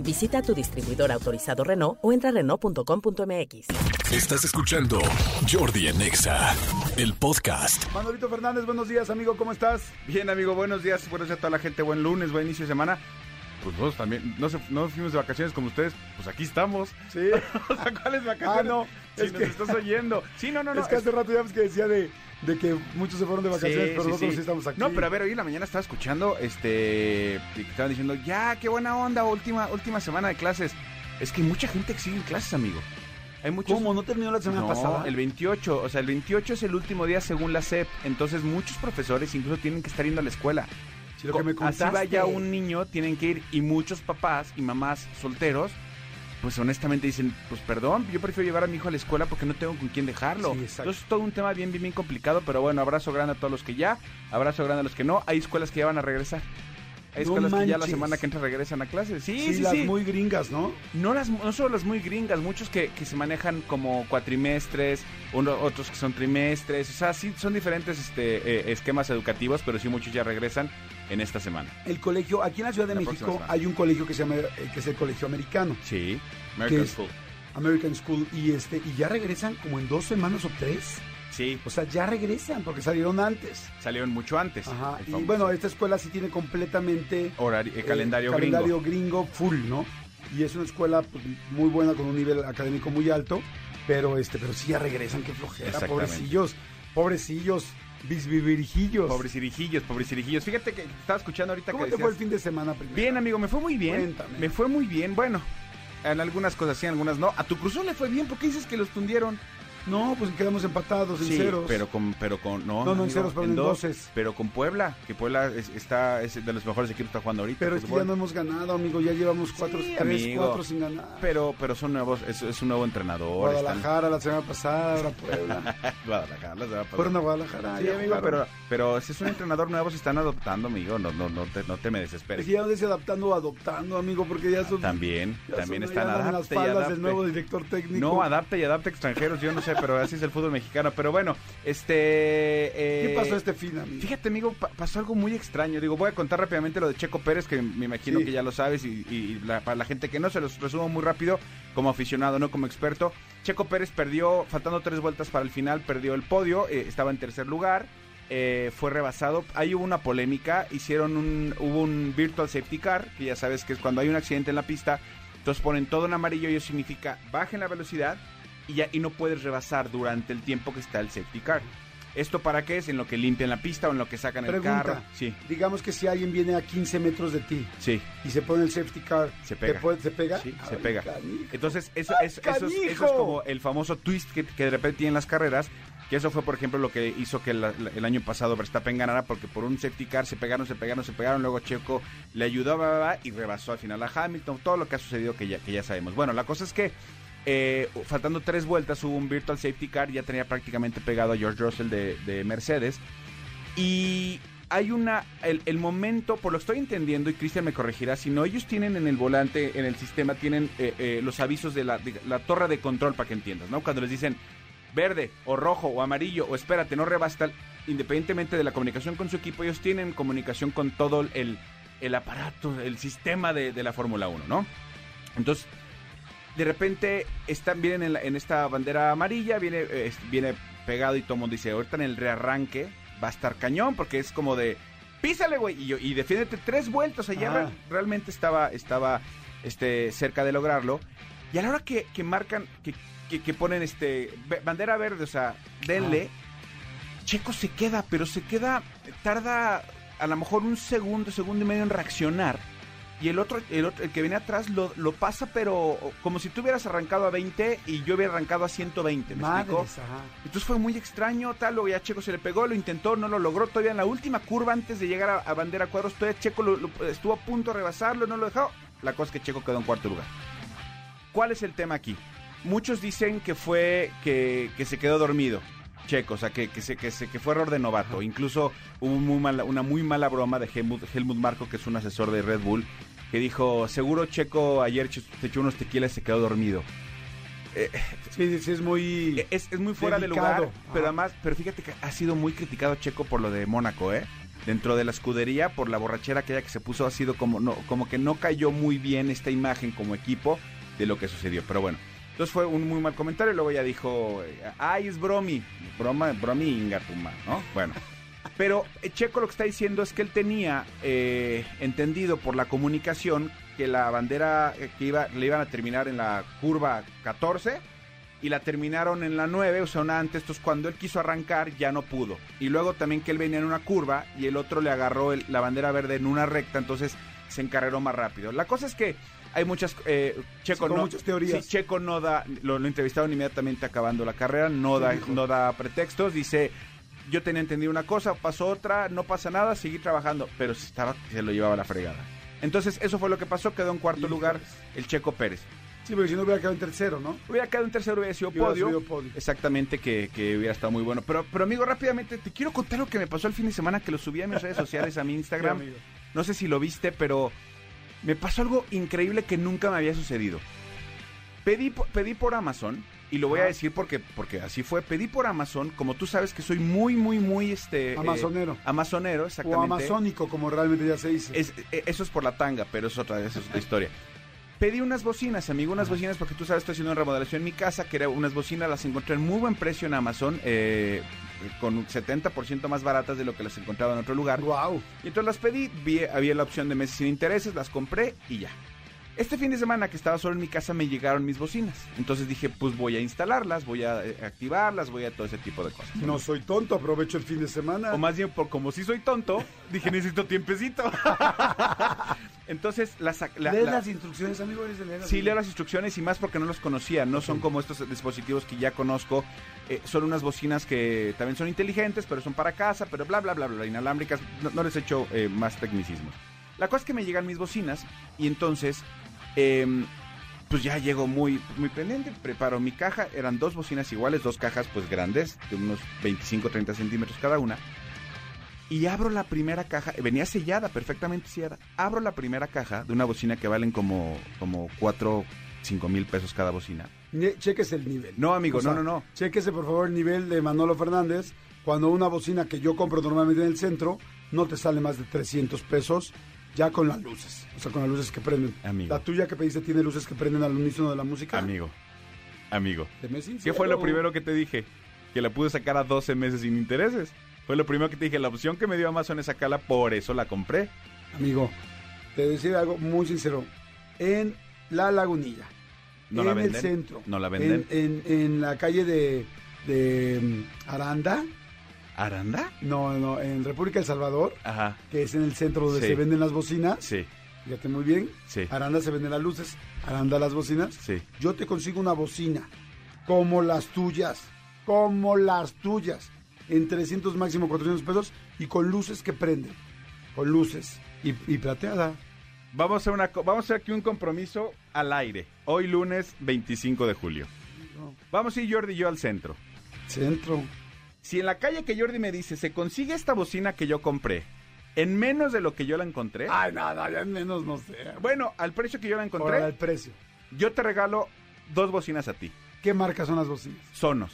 Visita tu distribuidor autorizado Renault o entra a Renault.com.mx. Estás escuchando Jordi en Exa, el podcast. Manolito Fernández, buenos días, amigo, ¿cómo estás? Bien, amigo, buenos días. Buenos días a toda la gente. Buen lunes, buen inicio de semana. Pues nosotros también, no, se- no fuimos de vacaciones como ustedes, pues aquí estamos. Sí. o sea, ¿cuáles vacaciones? Ah, no, Si es nos que- estás oyendo. Sí, no, no, no. es que hace rato ya ves que decía de, de que muchos se fueron de vacaciones, Sí, pero sí, nosotros sí. sí estamos aquí. No, pero a ver, hoy en la mañana estaba escuchando, este, y que estaban diciendo, ya, qué buena onda, última, última semana de clases. Es que mucha gente que sigue en clases, amigo. Hay muchos... ¿Cómo? ¿No terminó la semana no, pasada? el 28, o sea, el 28 es el último día según la SEP, entonces muchos profesores incluso tienen que estar yendo a la escuela. Sí, lo que me Así vaya un niño, tienen que ir y muchos papás y mamás solteros, pues honestamente dicen, pues perdón, yo prefiero llevar a mi hijo a la escuela porque no tengo con quién dejarlo. Sí. Entonces es todo un tema bien, bien, bien complicado, pero bueno, abrazo grande a todos los que ya, abrazo grande a los que no. Hay escuelas que ya van a regresar. Hay No escuelas que ya la semana que entra regresan a clases. Sí, Sí, sí, las sí. muy gringas, ¿no? No, las, no solo las muy gringas, muchos que, que se manejan como cuatrimestres, uno- otros que son trimestres, o sea, sí, son diferentes este, eh, esquemas educativos, pero sí muchos ya regresan en esta semana. El colegio, aquí en la Ciudad de La México hay un colegio que se llama, eh, que es el colegio americano, Sí, ¿Qué American? School. American School, y este, y ya regresan como en dos semanas o tres. Sí, O sea, ya regresan porque salieron antes. salieron mucho antes. Ajá. Y bueno, esta escuela sí tiene completamente horario- eh, eh, calendario, calendario gringo. gringo full, ¿no? Y es una escuela pues, muy buena con un nivel académico muy alto, pero este, pero sí ya regresan, qué flojera, pobrecillos, pobrecillos, bisbivirijillos. Pobres cirijillos, pobres cirijillos. Fíjate que estaba escuchando ahorita ¿Cómo que te fue el fin de semana primero? Bien, amigo, me fue muy bien. Cuéntame. Me fue muy bien. Bueno, en algunas cosas sí, en algunas no. A tu cruzón le fue bien. ¿Por qué dices que los tundieron? No, pues quedamos empatados en sí, ceros. pero con, pero con, no, No, no, en ceros, pero en dos, doces. Pero con Puebla, que Puebla es, está, es de los mejores equipos que está jugando ahorita. Pero es que ya no hemos ganado, amigo, ya llevamos cuatro, Sí, tres, amigo. cuatro sin ganar. Pero, pero son nuevos, es, es un nuevo entrenador. están- Guadalajara la semana pasada, ahora Puebla. Guadalajara, la semana pasada. Fueron a Guadalajara. Sí, ya amigo, pero, pero si es un entrenador nuevo, se están adoptando, amigo. No, no, no, te, no te me Es desesperes. que ya no dice adaptando o adoptando, amigo, porque ya son... También, ya también son- están en las adapte adapte. del nuevo director técnico. No, adapta y adapta extranjeros, yo no sé, pero así es el fútbol mexicano. Pero bueno, este... ¿Qué eh, pasó este fin, amigo? Fíjate, amigo, pa- pasó algo muy extraño. Digo, voy a contar rápidamente lo de Checo Pérez, que me imagino Sí. que ya lo sabes, y, y la- para la gente que no, se los resumo muy rápido, como aficionado, no como experto. Checo Pérez perdió, faltando tres vueltas para el final, perdió el podio, eh, estaba en tercer lugar, eh, fue rebasado. Ahí hubo una polémica, hicieron un, hubo un virtual safety car, que ya sabes que es cuando hay un accidente en la pista, entonces ponen todo en amarillo y eso significa bajen la velocidad y ya y no puedes rebasar durante el tiempo que está el safety car. ¿Esto para qué es? En lo que limpian la pista o en lo que sacan el Pregunta. carro. Sí, Digamos que si alguien viene a 15 metros de ti sí, y se pone el safety car, Se ¿te pega. puede- ¿se pega? sí, se pega. canijo. Entonces, eso, ¡Ay, es, eso, es, eso es como el famoso twist que, que de repente tienen las carreras. Que eso fue, por ejemplo, lo que hizo que la- la- el año pasado Verstappen ganara, porque por un safety car se pegaron, se pegaron, se pegaron. Luego Checo le ayudó bla, bla, bla, y rebasó al final a Hamilton. Todo lo que ha sucedido que ya, que ya sabemos. Bueno, la cosa es que eh, faltando tres vueltas hubo un virtual safety car. Ya tenía prácticamente pegado a George Russell de, de Mercedes. Y hay una, el, momento, por lo que estoy entendiendo, y Cristian me corregirá, si no, ellos tienen en el volante, en el sistema, tienen eh, eh, los avisos de la, torre de control para que entiendas, ¿no? Cuando les dicen verde o rojo o amarillo o espérate, no rebas tal, independientemente de la comunicación con su equipo, ellos tienen comunicación con todo el, el aparato, el sistema de, de la Fórmula 1, ¿no? Entonces, de repente están, vienen en, la- en esta bandera amarilla, viene, eh, viene pegado y todo el mundo dice, ahorita en el rearranque va a estar cañón, porque es como de, písale, güey, y, yo- y defiéndete tres vueltas, Ah. realmente estaba, estaba este, cerca de lograrlo. Y a la hora que, que marcan, que, que, que ponen este bandera verde, o sea, denle, Checo se queda, pero se queda, tarda a lo mejor un segundo, segundo y medio en reaccionar. Y el otro, el otro, el que viene atrás lo, lo pasa, pero como si tú hubieras arrancado a 20 y yo hubiera arrancado a 120, ¿me explico? Ajá. Entonces fue muy extraño, tal, luego ya Checo se le pegó, lo intentó, no lo logró, todavía en la última curva antes de llegar a, a bandera cuadros, todavía Checo lo- lo- estuvo a punto de rebasarlo, no lo dejó. La cosa es que Checo quedó en cuarto lugar. ¿Cuál es el tema aquí? muchos dicen que fue que, que se quedó dormido. Checo, o sea, que, que, se, que, se, que fue error de novato. Incluso hubo muy mala- una muy mala broma de Helmut, Helmut Marco, que es un asesor de Red Bull, que dijo, seguro Checo ayer se echó unos tequilas y se quedó dormido. Sí, sí, sí, es muy... Eh, Es, es muy fuera de Delicado. lugar, pero además, pero fíjate que ha sido muy criticado Checo por lo de Mónaco, ¿eh? Dentro de la escudería, por la borrachera aquella que se puso, ha sido como, no, como que no cayó muy bien esta imagen como equipo de lo que sucedió. Pero bueno, entonces fue un muy mal comentario. Luego ya dijo, eh, ay, es bromi. Broma, bromi ingatuma, ¿no? Bueno. Pero eh, Checo lo que está diciendo es que él tenía eh, entendido por la comunicación que la bandera eh, que iba, le iban a terminar en la curva 14 y la terminaron en la 9, o sea, una antes. Entonces, cuando él quiso arrancar, ya no pudo. Y luego también que él venía en una curva y el otro le agarró el- la bandera verde en una recta, entonces se encarreró más rápido. La cosa es que hay muchas. eh, Checo Sí, no. muchas teorías. sí, Checo no da. Lo, lo entrevistaron inmediatamente acabando la carrera, no Sí, da, no da pretextos. Dice. Yo tenía entendido una cosa, pasó otra, no pasa nada, seguí trabajando, pero se estaba, se lo llevaba a la fregada. Entonces, eso fue lo que pasó, quedó en cuarto lugar el Checo Pérez. Sí, porque si no hubiera quedado en tercero, ¿no? Hubiera quedado en tercero, hubiera sido podio. Exactamente, que, que hubiera estado muy bueno. Pero, pero amigo, rápidamente, te quiero contar lo que me pasó el fin de semana, que lo subí a mis redes sociales, a mi Instagram. Sí. No sé si lo viste, pero me pasó algo increíble que nunca me había sucedido. Pedí, pedí por Amazon, y lo voy a decir porque, porque así fue, pedí por Amazon, como tú sabes que soy muy, muy, muy, este... eh, Amazonero. amazonero, O exactamente. amazónico, como realmente ya se dice. Es- eh, eso es por la tanga, pero es otra, es otra historia. Pedí unas bocinas, amigo, unas bocinas porque tú sabes, estoy haciendo una remodelación en mi casa, que era unas bocinas, las encontré en muy buen precio en Amazon, eh, con un 70% más baratas de lo que las encontraba en otro lugar. Wow. Y entonces las pedí, vi, había la opción de meses sin intereses, las compré y ya. Este fin de semana que estaba solo en mi casa me llegaron mis bocinas. Entonces dije, pues voy a instalarlas, voy a eh, activarlas, voy a todo ese tipo de cosas. No soy tonto, aprovecho el fin de semana. O más bien, por como si soy tonto, dije, necesito tiempecito. Entonces, la, sac- la- ¿Lees la- las instrucciones, amigo? ¿Eres de leer las Sí, leo las instrucciones y más porque no los conocía. No son como estos dispositivos que ya conozco. Eh, son unas bocinas que también son inteligentes, pero son para casa, pero bla, bla, bla, bla, inalámbricas. No, no les he hecho eh, más tecnicismos. La cosa es que me llegan mis bocinas y entonces, em, pues ya llego muy, muy pendiente. Preparo mi caja. Eran dos bocinas iguales, dos cajas pues grandes, de unos 25, 30 centímetros cada una. Y abro la primera caja, venía sellada, perfectamente sellada. Abro la primera caja de una bocina que valen como, como 4, 5 mil pesos cada bocina. Cheques el nivel. No, amigo, O sea, no, no, no. Chequese, por favor, el nivel de Manolo Fernández. Cuando una bocina que yo compro normalmente en el centro no te sale más de 300 pesos ya con las luces. O sea, con las luces que prenden. Amigo. La tuya que pediste tiene luces que prenden al unísono de la música. Amigo, amigo. ¿Qué fue lo primero que te dije? Que la pude sacar a 12 meses sin intereses. Fue lo primero que te dije. La opción que me dio Amazon es sacarla, por eso la compré. Amigo, te decir algo muy sincero. En La Lagunilla, No en la el venden. centro, No la venden. En, en- en la calle de, de mm, Aranda, ¿Aranda? no, no, en República del Salvador, Ajá. que es en el centro donde Sí. se venden las bocinas. Sí, Fíjate muy bien. Sí. Aranda se venden las luces, Aranda las bocinas. sí. Yo te consigo una bocina como las tuyas, como las tuyas, en 300 máximo 400 pesos y con luces que prenden, con luces y, y plateada. Vamos a, hacer una, vamos a hacer aquí un compromiso al aire. Hoy lunes 25 de julio. Vamos a ir Jordi y yo al centro. Centro. Si en la calle que Jordi me dice, se consigue esta bocina que yo compré, en menos de lo que yo la encontré, Ay, nada, ya menos no sé. bueno, al precio que yo la encontré, Ahora el precio. yo te regalo dos bocinas a ti. ¿Qué marca son las bocinas? Sonos.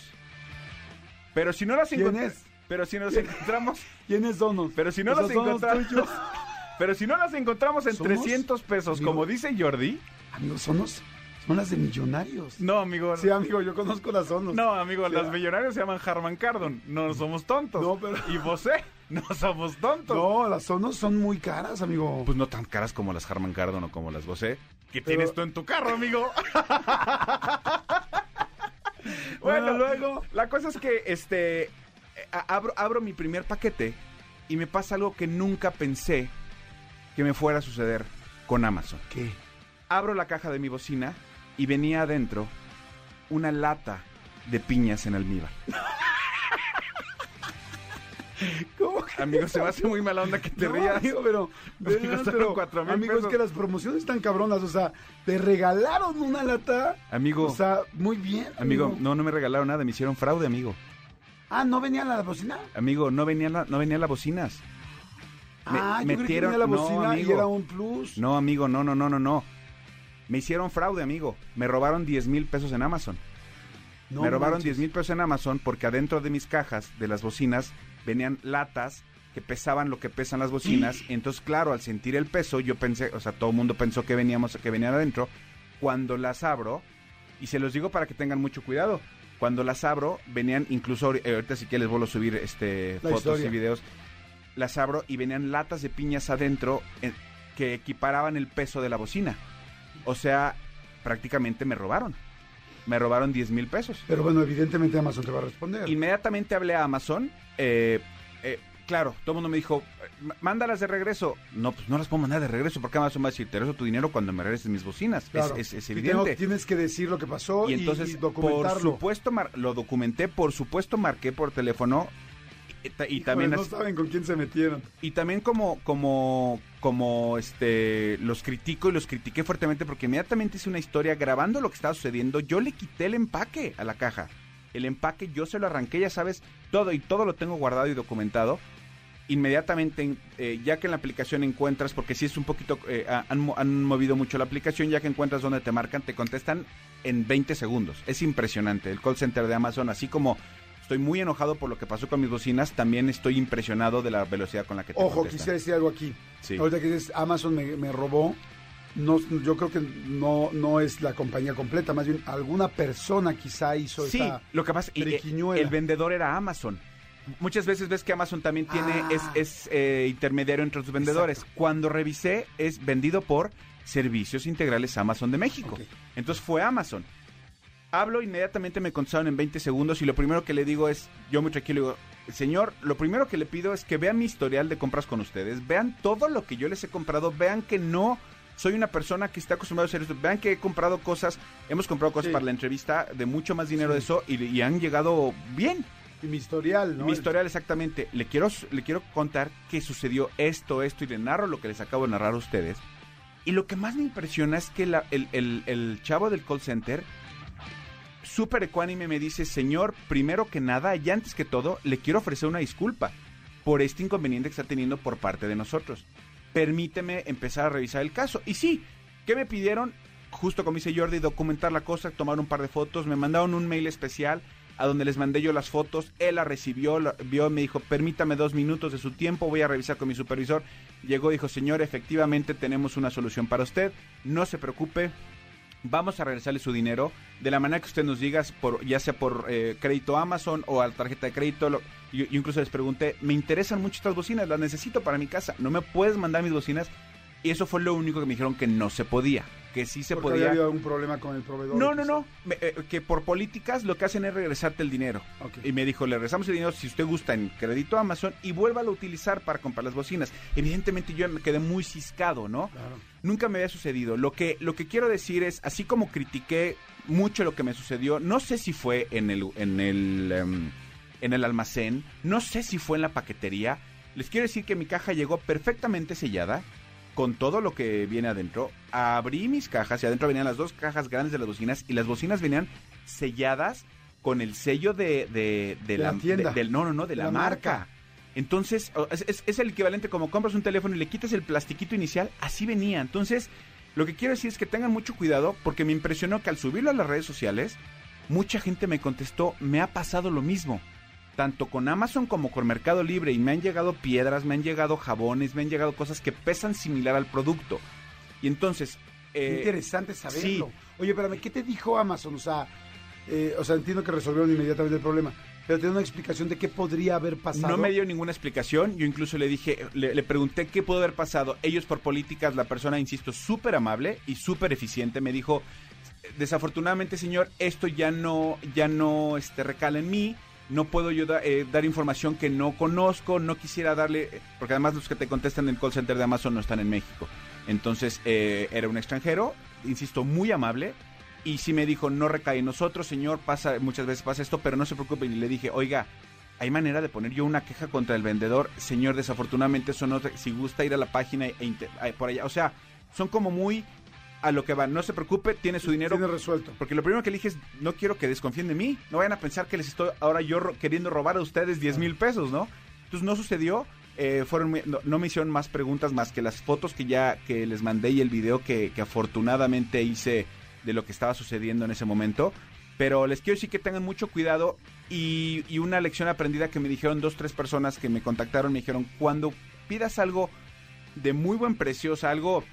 Pero si no las ¿Quién encontramos. es? Pero si nos ¿Quién? encontramos. ¿Quiénes son? los- Pero si no ¿Esos las encontramos. Pero si no las encontramos en ¿Somos? 300 pesos, Amigo. como dice Jordi. Amigos, son, los- son las de millonarios. No, amigo. Sí, amigo, yo conozco las Sonos. No, amigo, Sí, las ah. millonarios se llaman Harman Kardon. No somos tontos. No, pero- Y vos, eh, no somos tontos. No, las Sonos son muy caras, amigo. Pues no tan caras como las Harman Kardon o como las Bose. ¿Qué Pero- tienes tú en tu carro, amigo? Bueno, bueno, luego. La cosa es que este eh, abro, abro mi primer paquete y me pasa algo que nunca pensé que me fuera a suceder con Amazon. ¿Qué? Abro la caja de mi bocina y venía adentro una lata de piñas en almíbar. ¿Cómo que? Amigo, se me hace muy mala onda que te No, rías. amigo, pero, pero, costaron pero, cuatro mil amigo, es pesos. que las promociones están cabronas, o sea, te regalaron una lata, Amigo, o sea, muy bien. amigo, no, no me regalaron nada, me hicieron fraude, amigo. Ah, ¿no venía la bocina? Amigo, no venían, la- no venían las bocinas. Me- ah, yo creí que metieron- venía la no, bocina y amigo. era un plus. No, amigo, no, no, no, no, no. Me hicieron fraude, amigo. Me robaron 10 mil pesos en Amazon. No me robaron manches. 10 mil pesos en Amazon porque adentro de mis cajas de las bocinas venían latas que pesaban lo que pesan las bocinas. Entonces, claro, al sentir el peso, yo pensé, o sea, todo el mundo pensó que veníamos, que venían adentro. Cuando las abro, y se los digo para que tengan mucho cuidado, cuando las abro, venían incluso, eh, ahorita sí que les vuelvo a subir este, La fotos historia. y videos, las abro y venían latas de piñas adentro eh, que equiparaban el peso de la bocina. O sea, prácticamente me robaron. Me robaron 10 mil pesos. Pero bueno, evidentemente Amazon te va a responder. Inmediatamente hablé a Amazon. eh, eh, claro, todo el mundo me dijo, "M- mándalas de regreso. No, pues no las puedo mandar de regreso porque Amazon va a decir, te regreso tu dinero cuando me regreses mis bocinas. Es- Claro. Es, es Y evidente. tengo- tienes que decir lo que pasó y entonces, y por documentarlo. supuesto, mar- lo documenté, por supuesto, marqué por teléfono. Y, ta- y Híjole, también no saben con quién se metieron. y también como como como este los critico y los critiqué fuertemente porque inmediatamente hice una historia grabando lo que estaba sucediendo. Yo le quité el empaque a la caja. El empaque yo se lo arranqué ya sabes todo y todo lo tengo guardado y documentado. Inmediatamente eh, ya que en la aplicación encuentras porque si es un poquito eh, ha- han, han movido mucho la aplicación ya que encuentras donde te marcan te contestan en 20 segundos. Es impresionante. El call center de Amazon así como Estoy muy enojado por lo que pasó con mis bocinas. También estoy impresionado de la velocidad con la que te Ojo, contestan. quisiera decir algo aquí. Sí. Ahorita que dices Amazon me, me robó, no, yo creo que no, no es la compañía completa, más bien alguna persona quizá hizo Sí, esta lo que pasa y, eh, el vendedor era Amazon. Muchas veces ves que Amazon también tiene Ah. es, es, eh, intermediario entre los vendedores. Exacto. Cuando revisé es vendido por Servicios Integrales Amazon de México. Entonces fue Amazon. Hablo inmediatamente me contestaron en 20 segundos y lo primero que le digo es, yo muy tranquilo digo, señor, lo primero que le pido es que vean mi historial de compras con ustedes, vean todo lo que yo les he comprado, vean que no soy una persona que está acostumbrada a hacer esto, vean que he comprado cosas, hemos comprado cosas Sí. para la entrevista de mucho más dinero Sí. de eso y, y han llegado bien. Y mi historial, ¿no? Mi historial exactamente. Le quiero, le quiero contar que sucedió esto, esto y le narro lo que les acabo de narrar a ustedes. Y lo que más me impresiona es que la- el, el- el chavo del call center, súper ecuánime, me dice, señor, primero que nada y antes que todo, le quiero ofrecer una disculpa por este inconveniente que está teniendo por parte de nosotros. Permíteme empezar a revisar el caso. Y sí, ¿qué me pidieron? Justo como dice Jordi, documentar la cosa, tomar un par de fotos, me mandaron un mail especial a donde les mandé yo las fotos, él la recibió, la vio, me dijo, permítame dos minutos de su tiempo, voy a revisar con mi supervisor. Llegó, dijo, señor, efectivamente tenemos una solución para usted, no se preocupe, vamos a regresarle su dinero de la manera que usted nos diga, por, ya sea por eh, crédito Amazon o a la tarjeta de crédito. Lo, yo, yo incluso les pregunté, me interesan mucho estas bocinas, las necesito para mi casa, ¿no me puedes mandar mis bocinas? Y eso fue lo único que me dijeron que no se podía, que sí se Porque podía. había un problema con el proveedor. No, no, no. Me- eh, que por políticas lo que hacen es regresarte el dinero. Y me dijo, le regresamos el dinero si usted gusta en crédito Amazon y vuélvalo a utilizar para comprar las bocinas. Evidentemente yo me quedé muy ciscado, ¿no? Claro. Nunca me había sucedido. Lo que, lo que quiero decir es, así como critiqué mucho lo que me sucedió, no sé si fue en el, en el, em, en el almacén, no sé si fue en la paquetería. Les quiero decir que mi caja llegó perfectamente sellada, con todo lo que viene adentro. Abrí mis cajas y adentro venían las dos cajas grandes de las bocinas y las bocinas venían selladas con el sello de, de, de De la tienda. de- del, no, no, no, de, la, la marca. marca. Entonces, es- es el equivalente como compras un teléfono y le quitas el plastiquito inicial, así venía. Entonces, lo que quiero decir es que tengan mucho cuidado porque me impresionó que al subirlo a las redes sociales, mucha gente me contestó, me ha pasado lo mismo. Tanto con Amazon como con Mercado Libre y me han llegado piedras, me han llegado jabones, me han llegado cosas que pesan similar al producto. Y entonces... Eh, interesante saberlo. sí. Oye, espérame, ¿qué te dijo Amazon? O sea, eh, o sea, entiendo que resolvieron inmediatamente el problema, pero te una explicación de qué podría haber pasado. No me dio ninguna explicación. Yo incluso le dije, le, le pregunté qué pudo haber pasado. Ellos por políticas, la persona, insisto, súper amable y súper eficiente, me dijo, desafortunadamente, señor, esto ya no, ya no este, recala en mí. No puedo yo eh, dar información que no conozco, no quisiera darle, porque además los que te contestan en el call center de Amazon no están en México. Entonces eh, era un extranjero, insisto, muy amable, y sí me dijo, no recae en nosotros, señor, pasa, muchas veces pasa esto, pero no se preocupe. Y le dije, oiga, hay manera de poner yo una queja contra el vendedor. Señor, desafortunadamente eso no, si gusta ir a la página e eh, por allá, o sea, son como muy a lo que van. No se preocupe, tiene su dinero. Tiene resuelto. Porque lo primero que elige es, no quiero que desconfíen de mí. No vayan a pensar que les estoy ahora yo ro- queriendo robar a ustedes 10 mil pesos, ¿no? Entonces no sucedió. eh, fueron muy- no, no me hicieron más preguntas más que las fotos que ya que les mandé y el video que, que afortunadamente hice de lo que estaba sucediendo en ese momento. Pero les quiero decir que tengan mucho cuidado y, y una lección aprendida que me dijeron dos, tres personas que me contactaron, me dijeron, cuando pidas algo de muy buen precio, o sea, algo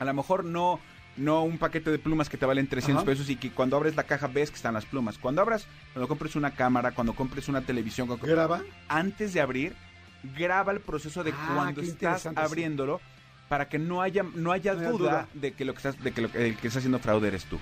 a lo mejor no no un paquete de plumas que te valen 300 Ajá. pesos y que cuando abres la caja ves que están las plumas. Cuando abras, cuando compres una cámara, cuando compres una televisión, cuando- ¿Graba? antes de abrir, graba el proceso de Ah, cuando estás sí. abriéndolo para que no haya no haya No haya duda, duda. de que lo que estás de que lo que, el que está haciendo fraude eres tú.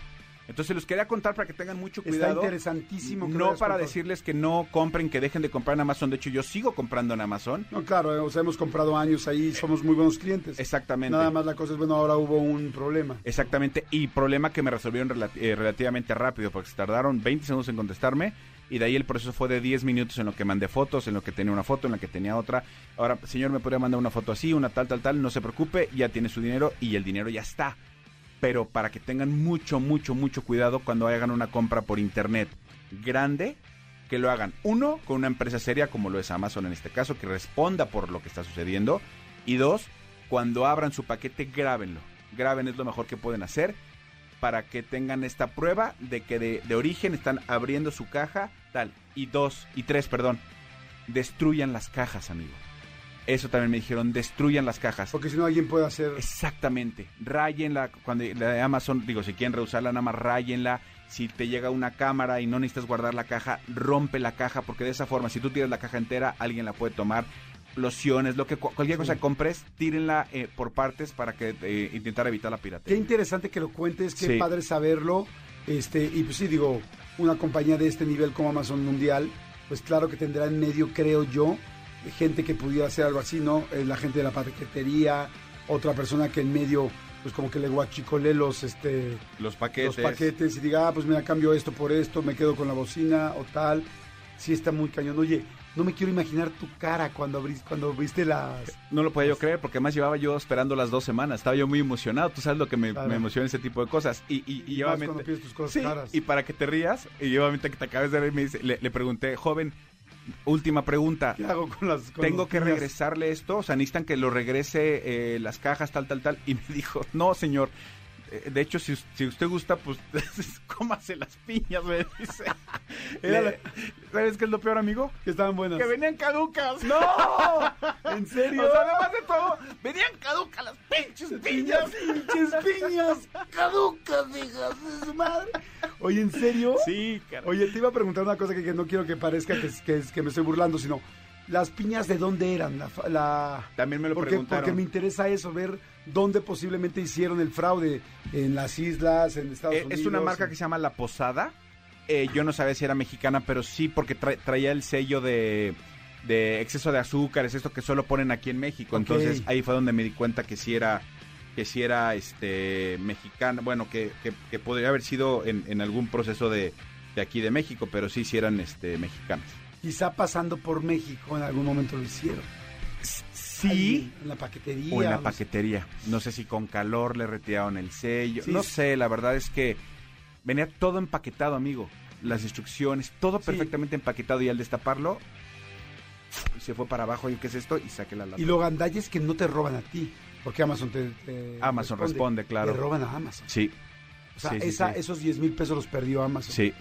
Entonces los quería contar para que tengan mucho Está cuidado. interesantísimo. que No para decirles que no compren, que dejen de comprar en Amazon. De hecho, yo sigo comprando en Amazon. No, claro, eh, o sea, hemos comprado años ahí, somos muy buenos clientes. Exactamente. Nada más la cosa es, bueno, ahora hubo un problema. Exactamente, y problema que me resolvieron eh, relativamente rápido, porque se tardaron 20 segundos en contestarme, y de ahí el proceso fue de 10 minutos en lo que mandé fotos, en lo que tenía una foto, en la que tenía otra. Ahora, señor, me podría mandar una foto así, una tal, tal, tal, no se preocupe, ya tiene su dinero y el dinero ya está. Pero para que tengan mucho, mucho, mucho cuidado cuando hagan una compra por internet grande, que lo hagan, uno, con una empresa seria como lo es Amazon en este caso, que responda por lo que está sucediendo, y dos, cuando abran su paquete, grábenlo. Graben es lo mejor que pueden hacer para que tengan esta prueba de que de, de origen están abriendo su caja, tal. Y dos, y tres, perdón, destruyan las cajas, amigo. Eso también me dijeron, destruyan las cajas. Porque si no, alguien puede hacer. Exactamente. Rayenla. Cuando la de Amazon, digo, si quieren reusarla, nada más rayenla. Si te llega una cámara y no necesitas guardar la caja, rompe la caja, porque de esa forma, si tú tiras la caja entera, alguien la puede tomar. Lociones, lo que cu- cualquier cosa que compres, tírenla eh, por partes para que eh, intentar evitar la Qué piratería. interesante que lo cuentes, qué Sí. padre saberlo. Este, y pues sí, digo, una compañía de este nivel como Amazon Mundial, pues claro que tendrá en medio, creo yo, gente que pudiera hacer algo así, ¿no? La gente de la paquetería, otra persona que en medio, pues como que le guachicole los, este, Los paquetes. los paquetes y diga, ah, pues mira, cambio esto por esto, me quedo con la bocina o tal. Sí está muy cañón. Oye, no me quiero imaginar tu cara cuando abriste, cuando viste las... No lo podía yo creer porque además llevaba yo esperando las dos semanas. Estaba yo muy emocionado. Tú sabes lo que me, Claro. me emociona ese tipo de cosas. Y, y, y Y obviamente- cuando pides tus cosas Sí, caras. y para que te rías, y obviamente que te acabes de reír, me dice- le, le pregunté, joven, última pregunta. ¿Qué hago con las... con Tengo que regresarle esto, o sea, necesitan que lo regrese eh, las cajas, tal, tal, tal. Y me dijo, no, señor. Eh, De hecho, si, si usted gusta, pues cómase las piñas, me dice. Era ¿Sabes qué es lo peor, amigo? Que estaban buenas. Que venían caducas. ¡No! ¿En serio? O sea, además de todo, venían caducas las pinches piñas. pinches piñas caducas, hijas de su madre. Oye, ¿en serio? Sí, cara. Oye, te iba a preguntar una cosa que, que no quiero que parezca que, que, que me estoy burlando, sino las piñas de dónde eran, la, la- También me lo porque, preguntaron. porque me interesa eso, ver dónde posiblemente hicieron el fraude, en las islas, en Estados Eh, Unidos. es una marca que se llama La Posada. Eh, yo no sabía si era mexicana, pero sí porque tra- traía el sello de, de exceso de azúcares, esto que solo ponen aquí en México. Entonces ahí fue donde me di cuenta que sí era que sí era este mexicana, bueno, que, que, que podría haber sido en, en algún proceso de, de aquí de México, pero sí, sí eran este mexicanas. Quizá pasando por México en algún momento lo hicieron. Sí. Ahí, en la paquetería. O en la no sé. paquetería. No sé si con calor le retiraron el sello. Sí, no sé, la verdad es que venía todo empaquetado, amigo. Las instrucciones, todo Sí. perfectamente empaquetado y al destaparlo se fue para abajo y qué es esto y saqué la lata. Y lo gandalla es que no te roban a ti, porque Amazon te, te Amazon responde, claro. Te roban a Amazon. Sí. O sea, Sí, esa- esos 10 mil pesos los perdió Amazon. Sí.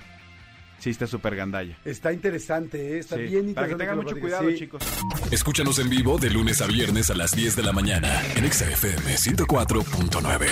Sí, está súper gandalla. Está interesante, ¿eh? está Sí. bien interesante. Para que tengan mucho cuidado, Sí. chicos. Escúchanos en vivo de lunes a viernes a las 10 de la mañana en Exa FM 104.9.